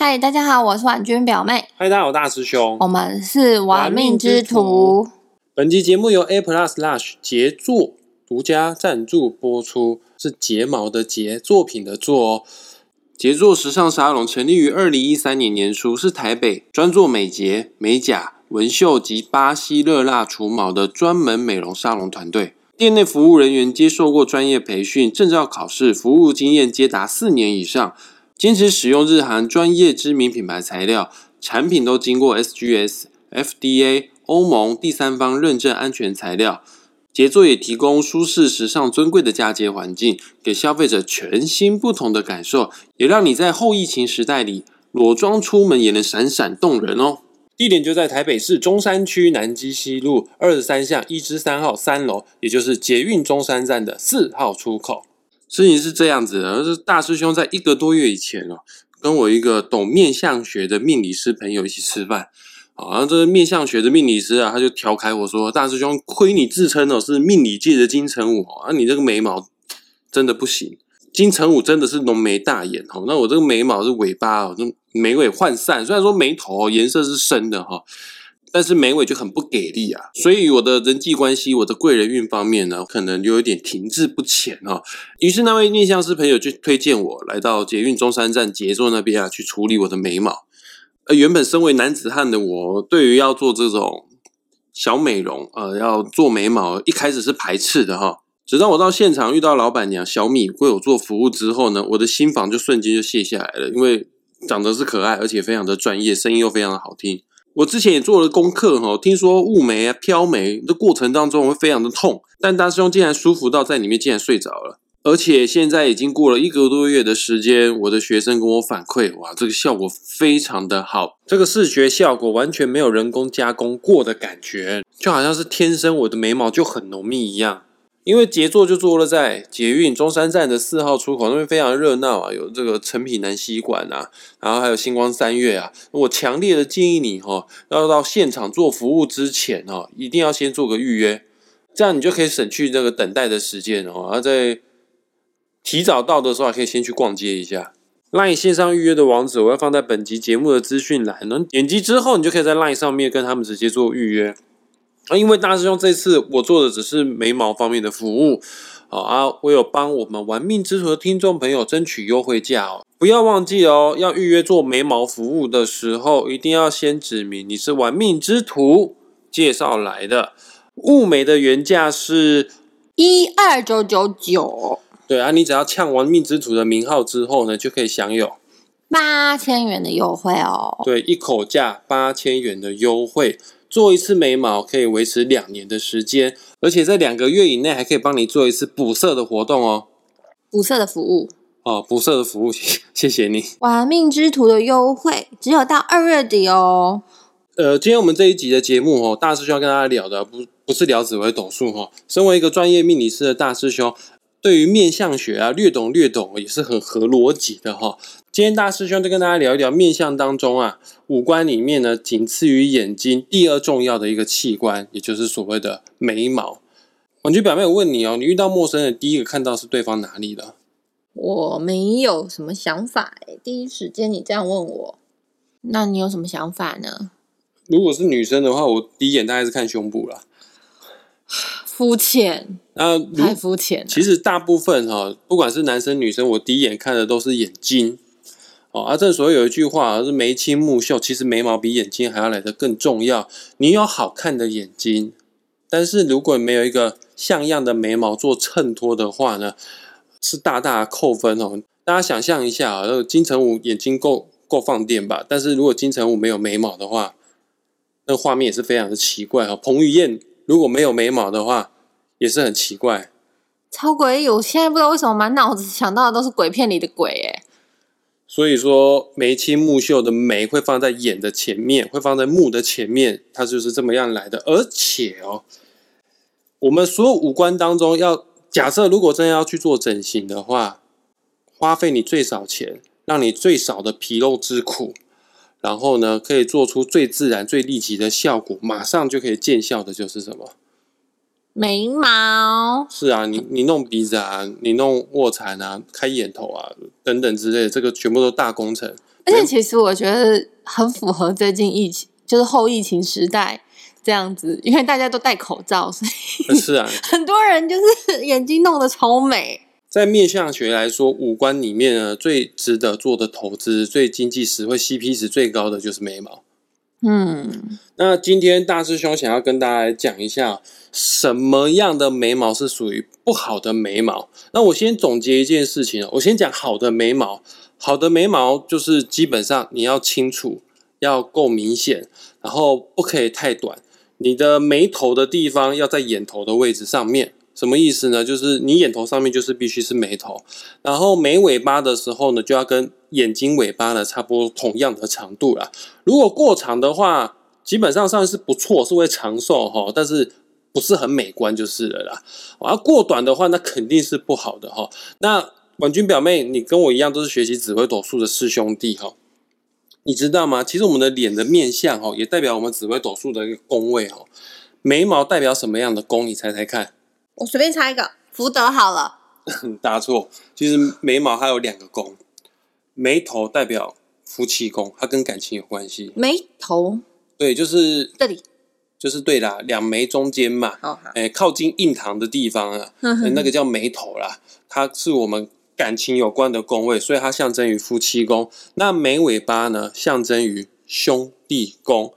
嗨，大家好，我是婉君表妹，嗨，大家好，我大师兄。我们是玩命之徒。本期节目由 A Plus Lush 杰作独家赞助播出，是睫毛的睫，作品的作哦。杰作时尚沙龙成立于二零一三年年初，是台北专做美睫、美甲、纹绣及巴西热蜡除毛的专门美容沙龙团队。店内服务人员接受过专业培训、证照考试，服务经验皆达四年以上。坚持使用日韩专业知名品牌材料，产品都经过 SGS、FDA、欧盟第三方认证安全材料。杰作也提供舒适、时尚、尊贵的嫁接环境，给消费者全新不同的感受，也让你在后疫情时代里裸妆出门也能闪闪动人哦。地点就在台北市中山区南基西路二十三巷一之三号三楼，也就是捷运中山站的四号出口。事情是这样子的，是大师兄在一个多月以前哦，跟我一个懂面相学的命理师朋友一起吃饭。啊，这个面相学的命理师啊，他就调侃我说：“大师兄，亏你自称哦是命理界的金城武啊，你这个眉毛真的不行。金城武真的是浓眉大眼哈，那我这个眉毛是尾巴哦，这眉尾涣散。虽然说眉头颜色是深的哈，但是眉尾就很不给力啊。所以我的人际关系，我的贵人运方面呢，可能就有点停滞不前哈。于是那位逆向师朋友就推荐我来到捷运中山站杰座那边啊，去处理我的眉毛。呃，原本身为男子汉的我，对于要做这种小美容，呃，要做眉毛，一开始是排斥的哈。直到我到现场遇到老板娘小米为我做服务之后呢，我的心房就瞬间就卸下来了，因为长得是可爱，而且非常的专业，声音又非常的好听。我之前也做了功课哈，听说雾眉啊、飘眉的过程当中会非常的痛，但大师兄竟然舒服到在里面竟然睡着了。而且现在已经过了一个多月的时间，我的学生跟我反馈，哇，这个效果非常的好，这个视觉效果完全没有人工加工过的感觉，就好像是天生我的眉毛就很浓密一样。因为杰作就坐落在捷运中山站的四号出口那边，非常热闹啊，有这个成品南西馆啊，然后还有星光三月啊。我强烈的建议你哈，要到现场做服务之前哦，一定要先做个预约，这样你就可以省去这个等待的时间哦，然后在提早到的时候，还可以先去逛街一下。Line 线上预约的网址我要放在本集节目的资讯栏，能点击之后，你就可以在 Line 上面跟他们直接做预约。啊，因为大师兄这次我做的只是眉毛方面的服务，好啊，我有帮我们玩命之徒的听众朋友争取优惠价哦。不要忘记哦，要预约做眉毛服务的时候，一定要先指明你是玩命之徒介绍来的。物美的原价是一二九九九，对啊，你只要呛玩命之徒的名号之后呢，就可以享有八千元的优惠哦。对一口价八千元的优惠。做一次眉毛可以维持两年的时间，而且在两个月以内还可以帮你做一次补色的活动哦。补色的服务哦，补色的服务，谢谢你。玩命之徒的优惠只有到二月底哦。呃，今天我们这一集的节目哦，大师兄要跟大家聊的不不是聊紫微斗数哈。身为一个专业命理师的大师兄，对于面相学啊略懂略懂，也是很合逻辑的哈。今天大师兄就跟大家聊一聊面相当中啊，五官里面呢，仅次于眼睛第二重要的一个器官，也就是所谓的眉毛。婉君表妹，我问你哦，你遇到陌生人，第一个看到是对方哪里的？我没有什么想法诶，第一时间你这样问我，那你有什么想法呢？如果是女生的话，我第一眼大概是看胸部啦。肤浅，啊太肤浅。其实大部分哈，不管是男生女生，我第一眼看的都是眼睛。哦，啊，正所谓有一句话是眉清目秀，其实眉毛比眼睛还要来得更重要。你有好看的眼睛，但是如果没有一个像样的眉毛做衬托的话呢，是大大扣分哦。大家想象一下啊，那个金城武眼睛够够放电吧？但是如果金城武没有眉毛的话，那画面也是非常的奇怪哦。彭于晏如果没有眉毛的话，也是很奇怪，超诡异！我现在不知道为什么满脑子想到的都是鬼片里的鬼诶。所以说，眉清目秀的眉会放在眼的前面，会放在目的前面，它就是这么样来的。而且哦，我们所有五官当中，要假设如果真的要去做整形的话，花费你最少钱，让你最少的皮肉之苦，然后呢，可以做出最自然、最立即的效果，马上就可以见效的，就是什么？眉毛是啊，你你弄鼻子啊，你弄卧蚕啊，开眼头啊，等等之类的，这个全部都大工程。而且其实我觉得很符合最近疫情，就是后疫情时代这样子，因为大家都戴口罩，所以是啊，很多人就是眼睛弄得超美。在面相学来说，五官里面呢最值得做的投资、最经济实惠、CP 值最高的就是眉毛。嗯，那今天大师兄想要跟大家来讲一下，什么样的眉毛是属于不好的眉毛。那我先总结一件事情我先讲好的眉毛。好的眉毛就是基本上你要清楚，要够明显，然后不可以太短。你的眉头的地方要在眼头的位置上面。什么意思呢？就是你眼头上面就是必须是眉头，然后眉尾巴的时候呢，就要跟眼睛尾巴呢差不多同样的长度啦。如果过长的话，基本上算是不错，是会长寿哈，但是不是很美观就是了啦。而过短的话，那肯定是不好的哈。那婉君表妹，你跟我一样都是学习紫微斗数的师兄弟哈，你知道吗？其实我们的脸的面相哈，也代表我们紫微斗数的一个宫位哈。眉毛代表什么样的宫？你猜猜看。我随便猜一个，福德好了。答错，其实眉毛它有两个宫，眉头代表夫妻宫，它跟感情有关系。眉头，对，就是这里，就是对啦，两眉中间嘛，哎，靠近印堂的地方啊，那个叫眉头啦，它是我们感情有关的宫位，所以它象征于夫妻宫。那眉尾巴呢，象征于兄弟宫。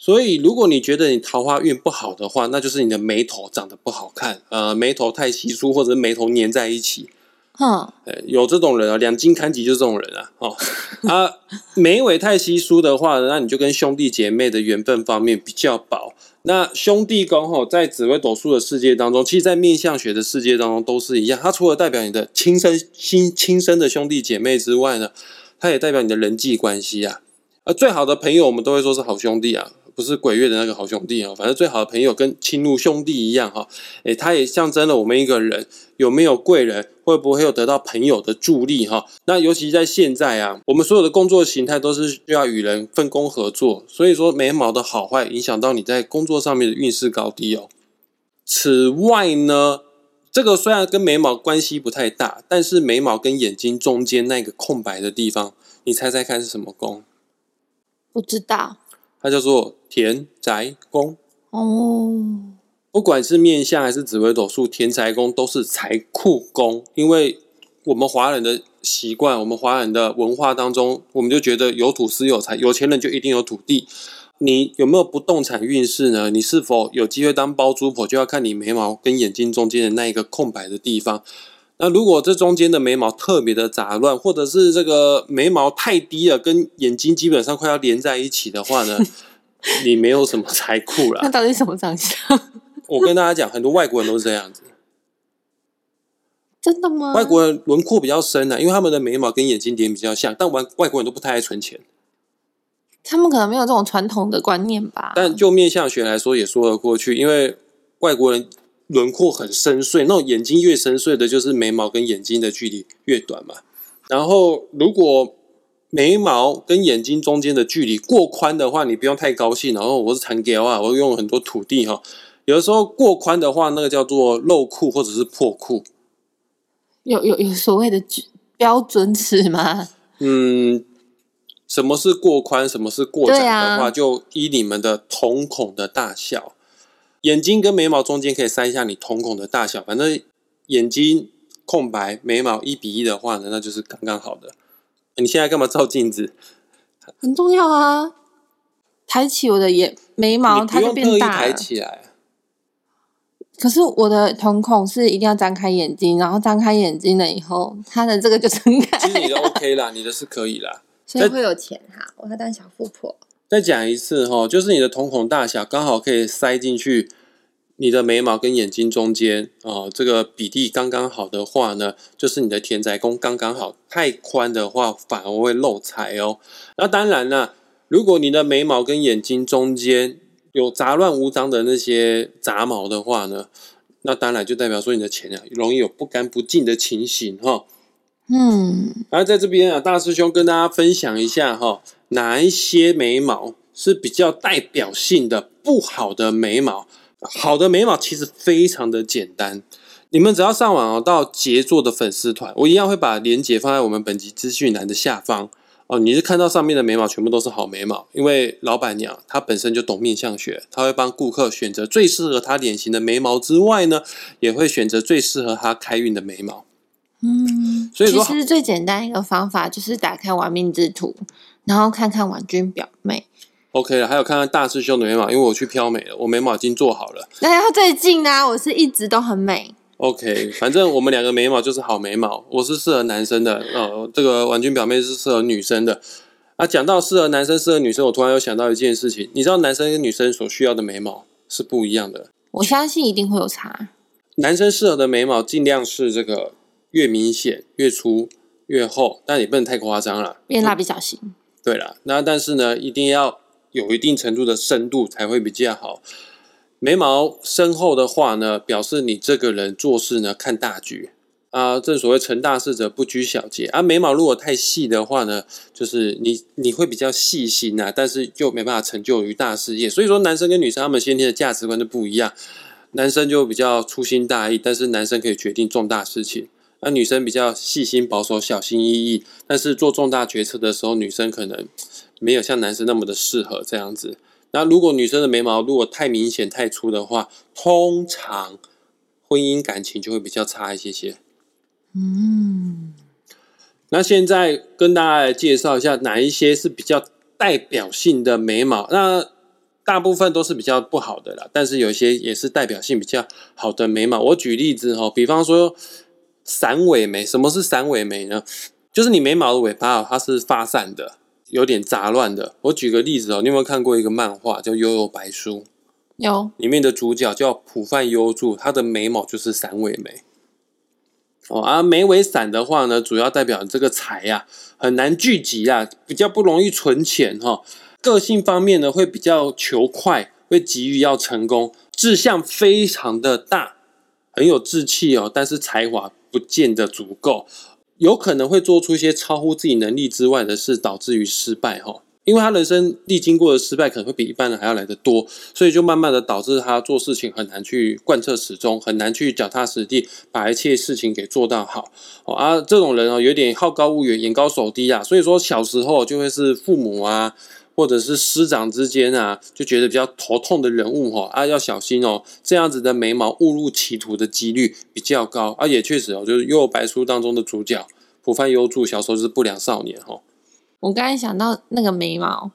所以，如果你觉得你桃花运不好的话，那就是你的眉头长得不好看，呃，眉头太稀疏，或者眉头粘在一起。哼，有这种人啊，两斤看吉就是这种人啊。哦，啊，眉尾太稀疏的话，那你就跟兄弟姐妹的缘分方面比较薄。那兄弟宫哈，在紫微斗数的世界当中，其实，在面相学的世界当中都是一样。它除了代表你的亲生亲亲生的兄弟姐妹之外呢，它也代表你的人际关系啊。而最好的朋友，我们都会说是好兄弟啊。不是鬼月的那个好兄弟啊，反正最好的朋友跟亲如兄弟一样哈。诶，他也象征了我们一个人有没有贵人，会不会有得到朋友的助力哈。那尤其在现在啊，我们所有的工作形态都是需要与人分工合作，所以说眉毛的好坏影响到你在工作上面的运势高低哦。此外呢，这个虽然跟眉毛关系不太大，但是眉毛跟眼睛中间那个空白的地方，你猜猜看是什么宫？不知道。它叫做田宅宫哦，不管是面相还是紫微斗数，田宅宫都是财库宫。因为我们华人的习惯，我们华人的文化当中，我们就觉得有土司有财，有钱人就一定有土地。你有没有不动产运势呢？你是否有机会当包租婆，就要看你眉毛跟眼睛中间的那一个空白的地方。那如果这中间的眉毛特别的杂乱，或者是这个眉毛太低了，跟眼睛基本上快要连在一起的话呢，你没有什么财库了。那到底什么长相？我跟大家讲，很多外国人都是这样子。真的吗？外国人轮廓比较深啊，因为他们的眉毛跟眼睛点比较像，但外外国人都不太爱存钱。他们可能没有这种传统的观念吧。但就面相学来说，也说得过去，因为外国人。轮廓很深邃，那种眼睛越深邃的，就是眉毛跟眼睛的距离越短嘛。然后，如果眉毛跟眼睛中间的距离过宽的话，你不用太高兴。然后我是残雕啊，我用了很多土地哈。有的时候过宽的话，那个叫做漏库或者是破库。有有有所谓的标准尺吗？嗯，什么是过宽，什么是过窄的话，就依你们的瞳孔的大小。眼睛跟眉毛中间可以塞一下你瞳孔的大小，反正眼睛空白，眉毛一比一的话呢，那就是刚刚好的。你现在干嘛照镜子？很重要啊！抬起我的眼眉毛，它就变大抬起来。可是我的瞳孔是一定要张开眼睛，然后张开眼睛了以后，它的这个就撑开。其实你的 OK 啦，你的是可以啦，所以会有钱哈。我要当小富婆。再讲一次哈，就是你的瞳孔大小刚好可以塞进去你的眉毛跟眼睛中间啊，这个比例刚刚好的话呢，就是你的田宅宫刚刚好。太宽的话反而会漏财哦。那当然啦，如果你的眉毛跟眼睛中间有杂乱无章的那些杂毛的话呢，那当然就代表说你的钱啊容易有不干不净的情形哈。嗯，而在这边啊，大师兄跟大家分享一下哈。哪一些眉毛是比较代表性的不好的眉毛？好的眉毛其实非常的简单，你们只要上网到杰作的粉丝团，我一样会把链接放在我们本集资讯栏的下方哦，你是看到上面的眉毛全部都是好眉毛，因为老板娘她本身就懂面相学，她会帮顾客选择最适合她脸型的眉毛之外呢，也会选择最适合她开运的眉毛。嗯，所以说其实最简单一个方法就是打开玩命之图，然后看看婉君表妹。OK 了，还有看看大师兄的眉毛，因为我去漂眉了，我眉毛已经做好了。那要最近呢、我是一直都很美。OK，反正我们两个眉毛就是好眉毛，我是适合男生的，呃，这个婉君表妹是适合女生的。啊，讲到适合男生、适合女生，我突然又想到一件事情，你知道男生跟女生所需要的眉毛是不一样的。我相信一定会有差。男生适合的眉毛尽量是这个越明显、越粗、越厚，但也不能太夸张了。变蜡笔小新，对了，那但是呢，一定要有一定程度的深度才会比较好。眉毛深厚的话呢，表示你这个人做事呢看大局啊，正所谓成大事者不拘小节啊。眉毛如果太细的话呢，就是你你会比较细心啊，但是又没办法成就于大事业。所以说，男生跟女生他们先天的价值观就不一样，男生就比较粗心大意，但是男生可以决定重大事情。那女生比较细心保守、小心翼翼，但是做重大决策的时候，女生可能没有像男生那么的适合这样子。那如果女生的眉毛如果太明显、太粗的话，通常婚姻感情就会比较差一些些。嗯，那现在跟大家来介绍一下哪一些是比较代表性的眉毛。那大部分都是比较不好的啦，但是有一些也是代表性比较好的眉毛。我举例子哦，比方说散尾眉。什么是散尾眉呢？就是你眉毛的尾巴哦，它是发散的，有点杂乱的。我举个例子哦，你有没有看过一个漫画叫《悠悠白书》？有里面的主角叫浦饭优助，他的眉毛就是散尾眉。哦，而、眉尾散的话呢，主要代表这个财呀、很难聚集啊，比较不容易存钱哈、个性方面呢，会比较求快，会急于要成功，志向非常的大，很有志气哦，但是才华不见得足够，有可能会做出一些超乎自己能力之外的事，导致于失败哈、因为他人生历经过的失败可能会比一般人还要来得多，所以就慢慢的导致他做事情很难去贯彻始终，很难去脚踏实地把一切事情给做到好。哦啊，这种人哦，有点好高骛远、眼高手低啊，所以说小时候就会是父母啊。或者是师长之间啊，就觉得比较头痛的人物哈、啊，要小心哦，这样子的眉毛误入歧途的几率比较高啊，也确实哦，就是《幽游白书》当中的主角浦饭优助，小时候是不良少年哈、我刚才想到那个眉毛，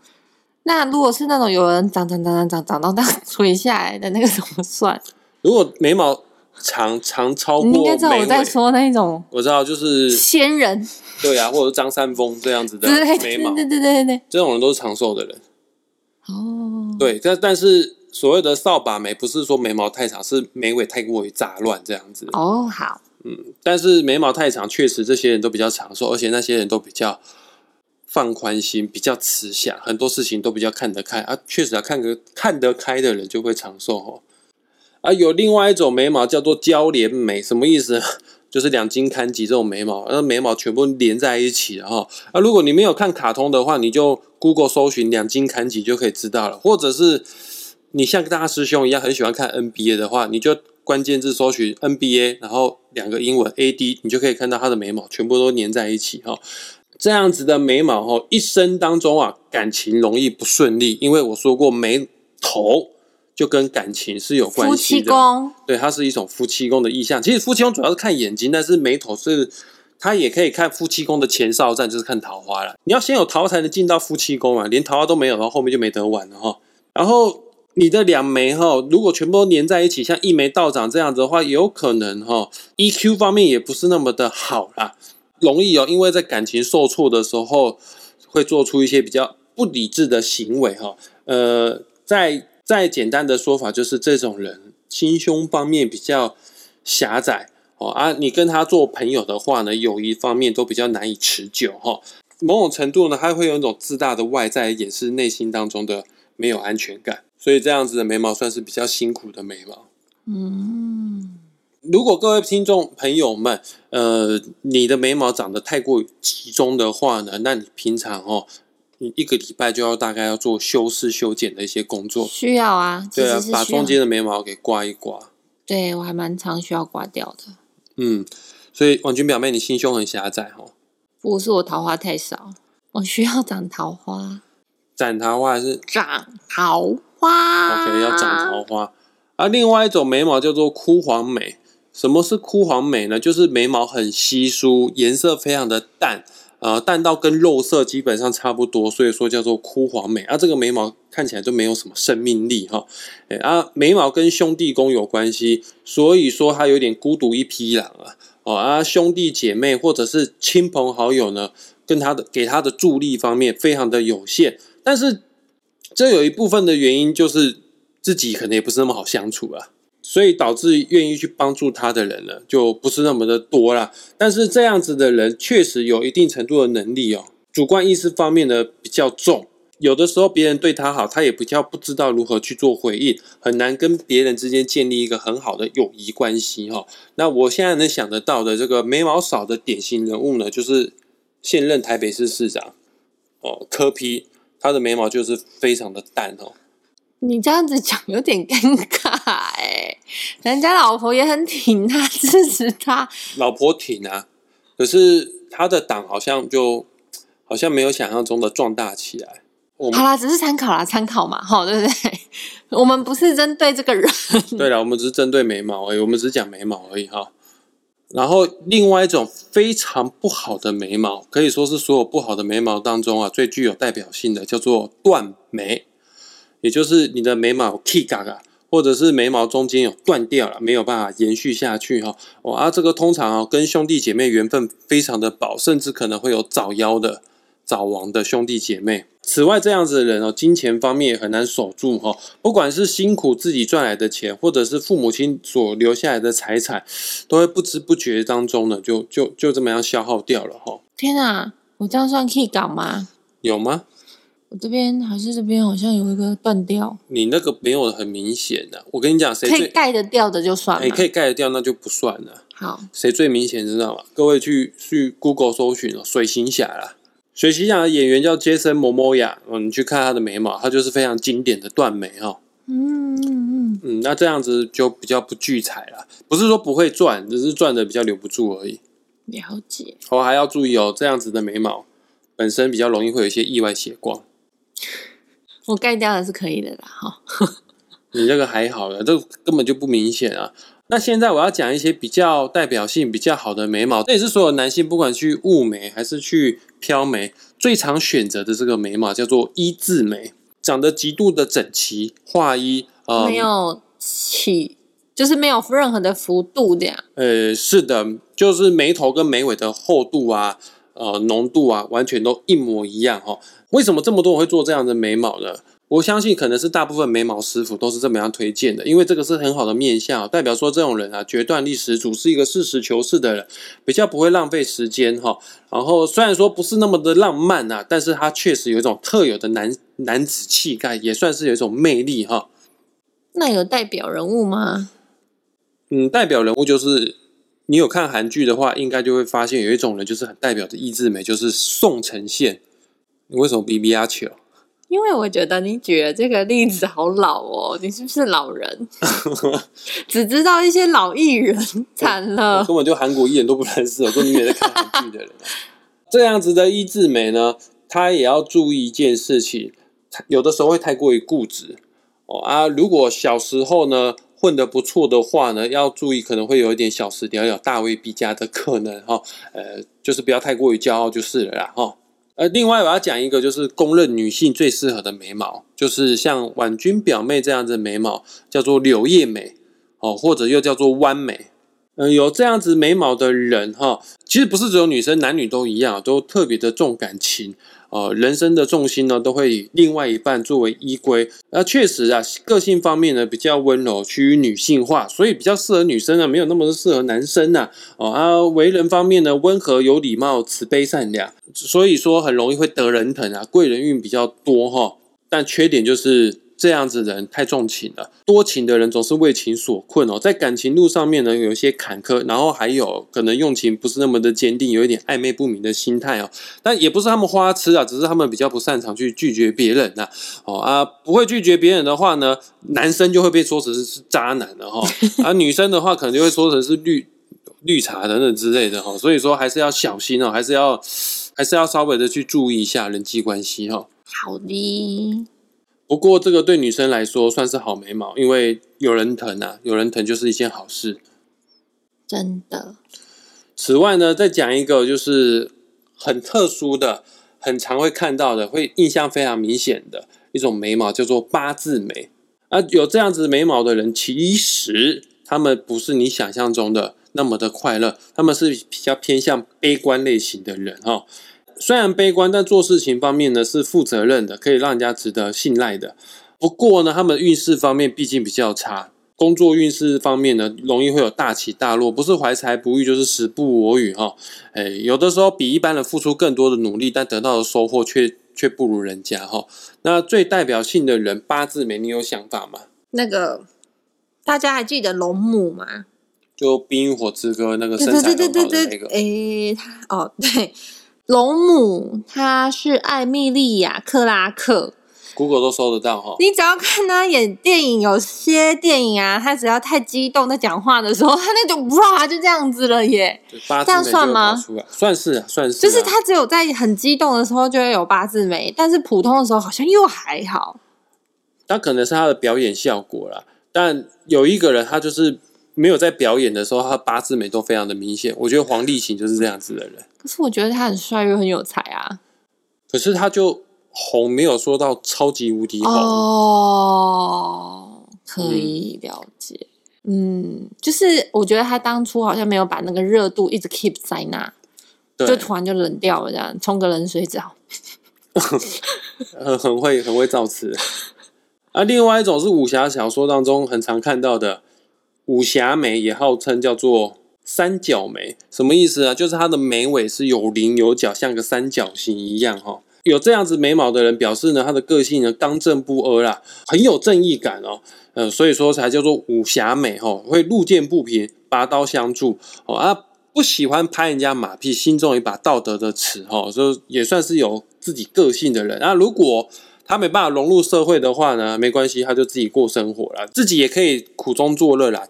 那如果是那种有人长长长长长长到垂下来的那个怎么算？如果眉毛长长超过你应该知道我在说那种我知道就是仙人对啊，或者是张三丰这样子的眉毛，对对对对对。这种人都是长寿的人。哦，对，但但是所谓的扫把眉，不是说眉毛太长，是眉尾太过于杂乱这样子。哦，好，嗯但是眉毛太长，确实这些人都比较长寿，而且那些人都比较放宽心，比较慈祥，很多事情都比较看得开啊。确实啊，看个看得开的人就会长寿哦。啊，有另外一种眉毛叫做交连眉，什么意思？就是两筋看齐这种眉毛，那眉毛全部连在一起了哈。啊，如果你没有看卡通的话，你就 Google 搜寻两筋看齐就可以知道了，或者是你像大师兄一样很喜欢看 NBA 的话，你就关键字搜寻 NBA，然后两个英文 AD，你就可以看到他的眉毛全部都粘在一起哈。这样子的眉毛哈，一生当中啊，感情容易不顺利，因为我说过眉头就跟感情是有关夫妻系的。宫对，它是一种夫妻宫的意象。其实夫妻宫主要是看眼睛，但是眉头是它也可以看夫妻宫的前哨站，就是看桃花了。你要先有桃花才能进到夫妻宫嘛，连桃花都没有，然后后面就没得玩了哈。然后你的两眉哈，如果全部都粘在一起，像一眉道长这样子的话，有可能哈 EQ 方面也不是那么的好啦，容易哦，因为在感情受挫的时候，会做出一些比较不理智的行为哈。呃，在再简单的说法就是这种人心胸方面比较狭窄哦啊，你跟他做朋友的话呢，友谊方面都比较难以持久哈、某种程度呢，他会有一种自大的外在掩饰内心当中的没有安全感，所以这样子的眉毛算是比较辛苦的眉毛。嗯，如果各位听众朋友们，呃，你的眉毛长得太过集中的话呢，那你平常哦，你一个礼拜就要大概要做修饰修剪的一些工作。需要啊，其对啊把中间的眉毛给刮一刮。对我还蛮常需要刮掉的。嗯，所以婉君表妹，你心胸很狭窄哦。不是我桃花太少，我需要长桃花，斩桃花还是长桃花。OK 要长桃花？啊，另外一种眉毛叫做枯黄眉。什么是枯黄眉呢？就是眉毛很稀疏，颜色非常的淡，呃，淡到跟肉色基本上差不多，所以说叫做枯黄眉。啊，这个眉毛看起来就没有什么生命力哈。哎啊，眉毛跟兄弟宫有关系，所以说它有点孤独一匹狼啊。哦啊，兄弟姐妹或者是亲朋好友呢，跟他的给他的助力方面非常的有限，但是这有一部分的原因就是自己可能也不是那么好相处啊，所以导致愿意去帮助他的人呢，就不是那么的多啦。但是这样子的人确实有一定程度的能力哦，主观意识方面呢比较重，有的时候别人对他好，他也比较不知道如何去做回应，很难跟别人之间建立一个很好的友谊关系哈、那我现在能想得到的这个眉毛少的典型人物呢，就是现任台北市市长哦柯批，他的眉毛就是非常的淡哦。你这样子讲有点尴尬哎、人家老婆也很挺他，支持他，老婆挺啊，可是他的党好像就好像没有想象中的壮大起来。好啦，只是参考啦，参考嘛，哈，对不对？我们不是针对这个人，对了，我们只是针对眉毛而已，我们只是讲眉毛而已哈。然后另外一种非常不好的眉毛，可以说是所有不好的眉毛当中啊最具有代表性的，叫做断眉，也就是你的眉毛 k 嘎嘎，或者是眉毛中间有断掉了，没有办法延续下去哈。哦啊，这个通常啊跟兄弟姐妹缘分非常的薄，甚至可能会有早夭的、早亡的兄弟姐妹。此外，这样子的人哦，金钱方面也很难守住哈、不管是辛苦自己赚来的钱，或者是父母亲所留下来的财产，都会不知不觉当中呢，就就就这么样消耗掉了哈、天啊，我这样算 key 港吗？有吗？我这边还是这边好像有一个断掉，你那个没有很明显的、我跟你讲，谁可以最盖得掉的就算哎、了。可以盖得掉，那就不算了。好，谁最明显知道吗？各位去去 Google 搜寻哦，水行侠啦。水行侠的演员叫杰森·摩摩亚，嗯，你去看他的眉毛，他就是非常经典的断眉哈、嗯嗯嗯，嗯，那这样子就比较不聚财了，不是说不会赚，只是赚的比较留不住而已。了解。我还要注意哦，这样子的眉毛本身比较容易会有一些意外血光。我盖掉的是可以的啦，哈。你这个还好了，这根本就不明显啊。那现在我要讲一些比较代表性比较好的眉毛，这也是所有男性不管去雾眉还是去飘眉最常选择的这个眉毛，叫做一字眉，长得极度的整齐划一，呃，没有起，就是没有任何的幅度这样。呃，是的，就是眉头跟眉尾的厚度啊，呃，浓度啊，完全都一模一样哈、哦。为什么这么多人会做这样的眉毛呢？我相信可能是大部分眉毛师傅都是这么样推荐的，因为这个是很好的面相，代表说这种人啊，决断力十足，是一个实事求是的人，比较不会浪费时间哈、然后虽然说不是那么的浪漫啊，但是他确实有一种特有的男男子气概，也算是有一种魅力哈、那有代表人物吗？嗯，代表人物就是你有看韩剧的话，应该就会发现有一种人就是很代表的意志美，就是宋承宪。你为什么比比阿球？因为我觉得你举的这个例子好老哦，你是不是老人？只知道一些老艺人，惨我了。根本就韩国艺人都不认识，我说你也在看韩剧的人、啊。这样子的意志美呢，他也要注意一件事情，有的时候会太过于固执哦啊。如果小时候呢混得不错的话呢，要注意可能会有一点小时聊聊大未必加的可能哈、呃，就是不要太过于骄傲就是了啦哈。呃，另外我要讲一个，就是公认女性最适合的眉毛，就是像婉君表妹这样子的眉毛，叫做柳叶眉哦，或者又叫做弯眉。嗯、有这样子眉毛的人哈，其实不是只有女生，男女都一样，都特别的重感情。呃，人生的重心呢，都会以另外一半作为依归。那确实啊，个性方面呢比较温柔，趋于女性化，所以比较适合女生啊，没有那么适合男生呐、哦啊，为人方面呢，温和有礼貌、慈悲善良，所以说很容易会得人疼啊，贵人运比较多哈、但缺点就是这样子的人太重情了，多情的人总是为情所困哦，在感情路上面呢有一些坎坷，然后还有可能用情不是那么的坚定，有一点暧昧不明的心态哦。但也不是他们花痴啊，只是他们比较不擅长去拒绝别人呐、哦啊，不会拒绝别人的话呢，男生就会被说成是渣男了哈、而，女生的话可能就会说成是绿绿茶等等之类的哈，所以说还是要小心哦，还是要还是要稍微的去注意一下人际关系哈。好的，不过这个对女生来说算是好眉毛，因为有人疼啊，有人疼就是一件好事。真的。此外呢，再讲一个就是很特殊的、很常会看到的、会印象非常明显的一种眉毛，叫做八字眉。啊，有这样子眉毛的人，其实他们不是你想象中的那么的快乐，他们是比较偏向悲观类型的人哈。虽然悲观，但做事情方面呢是负责任的，可以让人家值得信赖的。不过呢，他们运势方面毕竟比较差。工作运势方面呢，容易会有大起大落，不是怀才不遇，就是时不我与哈。哎，有的时候比一般人付出更多的努力，但得到的收获却却不如人家哈。那最代表性的人八字眉，你有想法吗？那个大家还记得龙母吗？就《冰与火之歌》那个身材很好的那个。哎，他哦，对，龙母她是艾米莉亚克拉克。Google 都搜得到哈，你只要看他演电影，有些电影啊，他只要太激动在讲话的时候，他那种哇就这样子了耶，这样算吗？算是算是，就是他只有在很激动的时候就会有八字眉，但是普通的时候好像又还好。那可能是他的表演效果啦，但有一个人他就是没有在表演的时候，他八字眉都非常的明显。我觉得黄立行就是这样子的人，可是我觉得他很帅又很有才啊，可是他就。红没有说到超级无敌红哦，可以了解。嗯，就是我觉得他当初好像没有把那个热度一直 keep 在那，就突然就冷掉了，这样冲个冷水澡，很 很会很会造词。啊，另外一种是武侠小说当中很常看到的武侠美，也号称叫做三角眉，什么意思啊？就是它的眉尾是有棱有角，像个三角形一样哈。有这样子眉毛的人，表示呢，他的个性呢刚正不阿啦，很有正义感哦，呃，所以说才叫做武侠美哈，会路见不平拔刀相助哦啊，不喜欢拍人家马屁，心中有一把道德的尺哈，就也算是有自己个性的人那。如果他没办法融入社会的话呢，没关系，他就自己过生活了，自己也可以苦中作乐啦，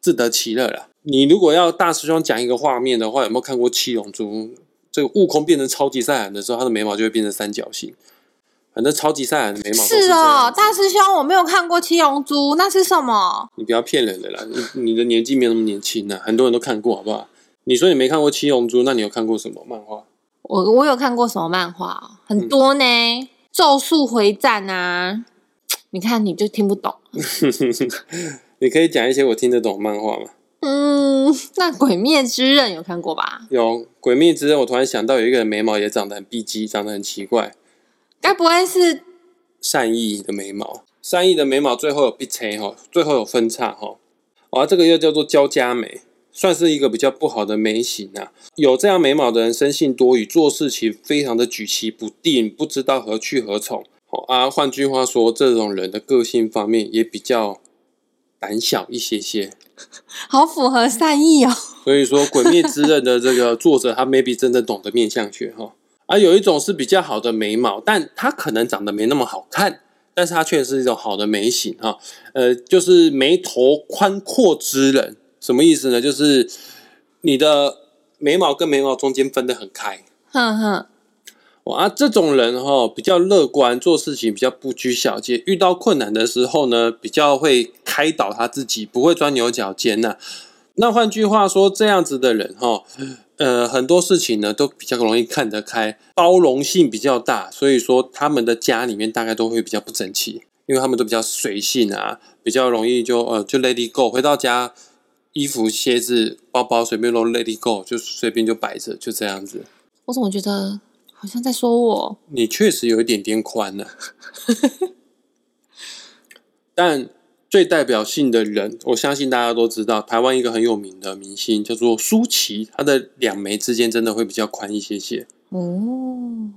自得其乐啦。你如果要大师兄讲一个画面的话，有没有看过《七龙珠》？这个悟空变成超级赛亚人的时候，他的眉毛就会变成三角形。反正超级赛亚人的眉毛是哦，大师兄，我没有看过七龙珠，那是什么？你不要骗人的啦，你你的年纪没有那么年轻呢，很多人都看过，好不好？你说你没看过七龙珠，那你有看过什么漫画？我我有看过什么漫画？很多呢，《咒术回战》啊，你看你就听不懂。你可以讲一些我听得懂漫画吗？嗯，那《鬼灭之刃》有看过吧？有《鬼灭之刃》，我突然想到有一个人眉毛也长得很逼急，长得很奇怪，该不会是善意的眉毛？善意的眉毛最后有必切哈，最后有分叉哈。啊，这个又叫做交加眉，算是一个比较不好的眉形啊。有这样眉毛的人，生性多疑，做事情非常的举棋不定，不知道何去何从。好啊，换句话说，这种人的个性方面也比较胆小一些些。好符合善意哦。所以说，《鬼灭之刃》的这个作者，他 maybe 真的懂得面相学哈。啊，有一种是比较好的眉毛，但他可能长得没那么好看，但是他却是一种好的眉形哈。呃，就是眉头宽阔之人，什么意思呢？就是你的眉毛跟眉毛中间分得很开。哼哼。哇，这种人哈比较乐观，做事情比较不拘小节，遇到困难的时候呢，比较会开导他自己，不会钻牛角尖呐。那换句话说，这样子的人哈，呃，很多事情呢都比较容易看得开，包容性比较大，所以说他们的家里面大概都会比较不整齐，因为他们都比较随性啊，比较容易就呃就 let it go，回到家衣服、鞋子、包包随便都 let it go，就随便就摆着，就这样子。我怎么觉得？好像在说我，你确实有一点点宽呢。但最代表性的人，我相信大家都知道，台湾一个很有名的明星叫做舒淇，她的两眉之间真的会比较宽一些些。哦，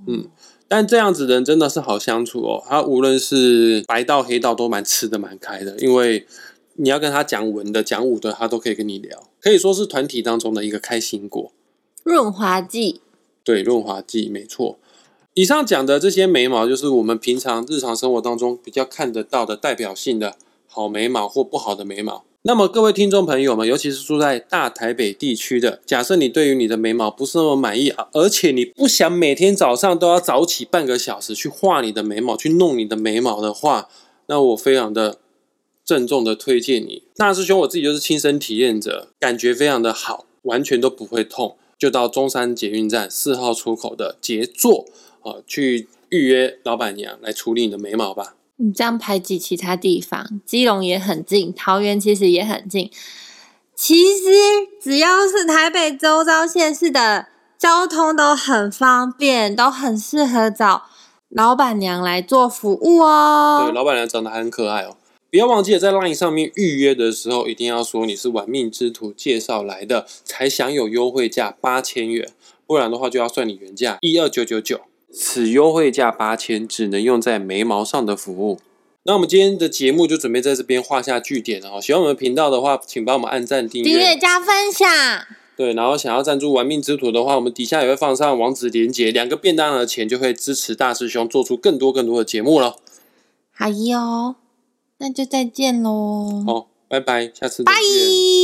嗯，但这样子的人真的是好相处哦。他无论是白道黑道都蛮吃的蛮开的，因为你要跟他讲文的、讲武的，他都可以跟你聊，可以说是团体当中的一个开心果。润滑剂。对，润滑剂没错。以上讲的这些眉毛，就是我们平常日常生活当中比较看得到的代表性的好眉毛或不好的眉毛。那么各位听众朋友们，尤其是住在大台北地区的，假设你对于你的眉毛不是那么满意啊，而且你不想每天早上都要早起半个小时去画你的眉毛，去弄你的眉毛的话，那我非常的郑重的推荐你，大师兄我自己就是亲身体验者，感觉非常的好，完全都不会痛，就到中山捷运站四号出口的杰作啊，去预约老板娘来处理你的眉毛吧。你这样排挤其他地方，基隆也很近，桃园其实也很近。其实只要是台北周遭县市的交通都很方便，都很适合找老板娘来做服务哦。对，老板娘长得还很可爱哦。不要忘记了，在 LINE 上面预约的时候，一定要说你是玩命之徒介绍来的，才享有优惠价八千元，不然的话就要算你原价一二九九九。此优惠价八千，只能用在眉毛上的服务。那我们今天的节目就准备在这边画下句点了哈。喜欢我们频道的话，请帮我们按赞、订阅、加分享。对，然后想要赞助玩命之徒的话，我们底下也会放上网址连接，两个便当的钱就会支持大师兄做出更多更多的节目了。好哟，那就再见喽。好，拜拜，下次再见。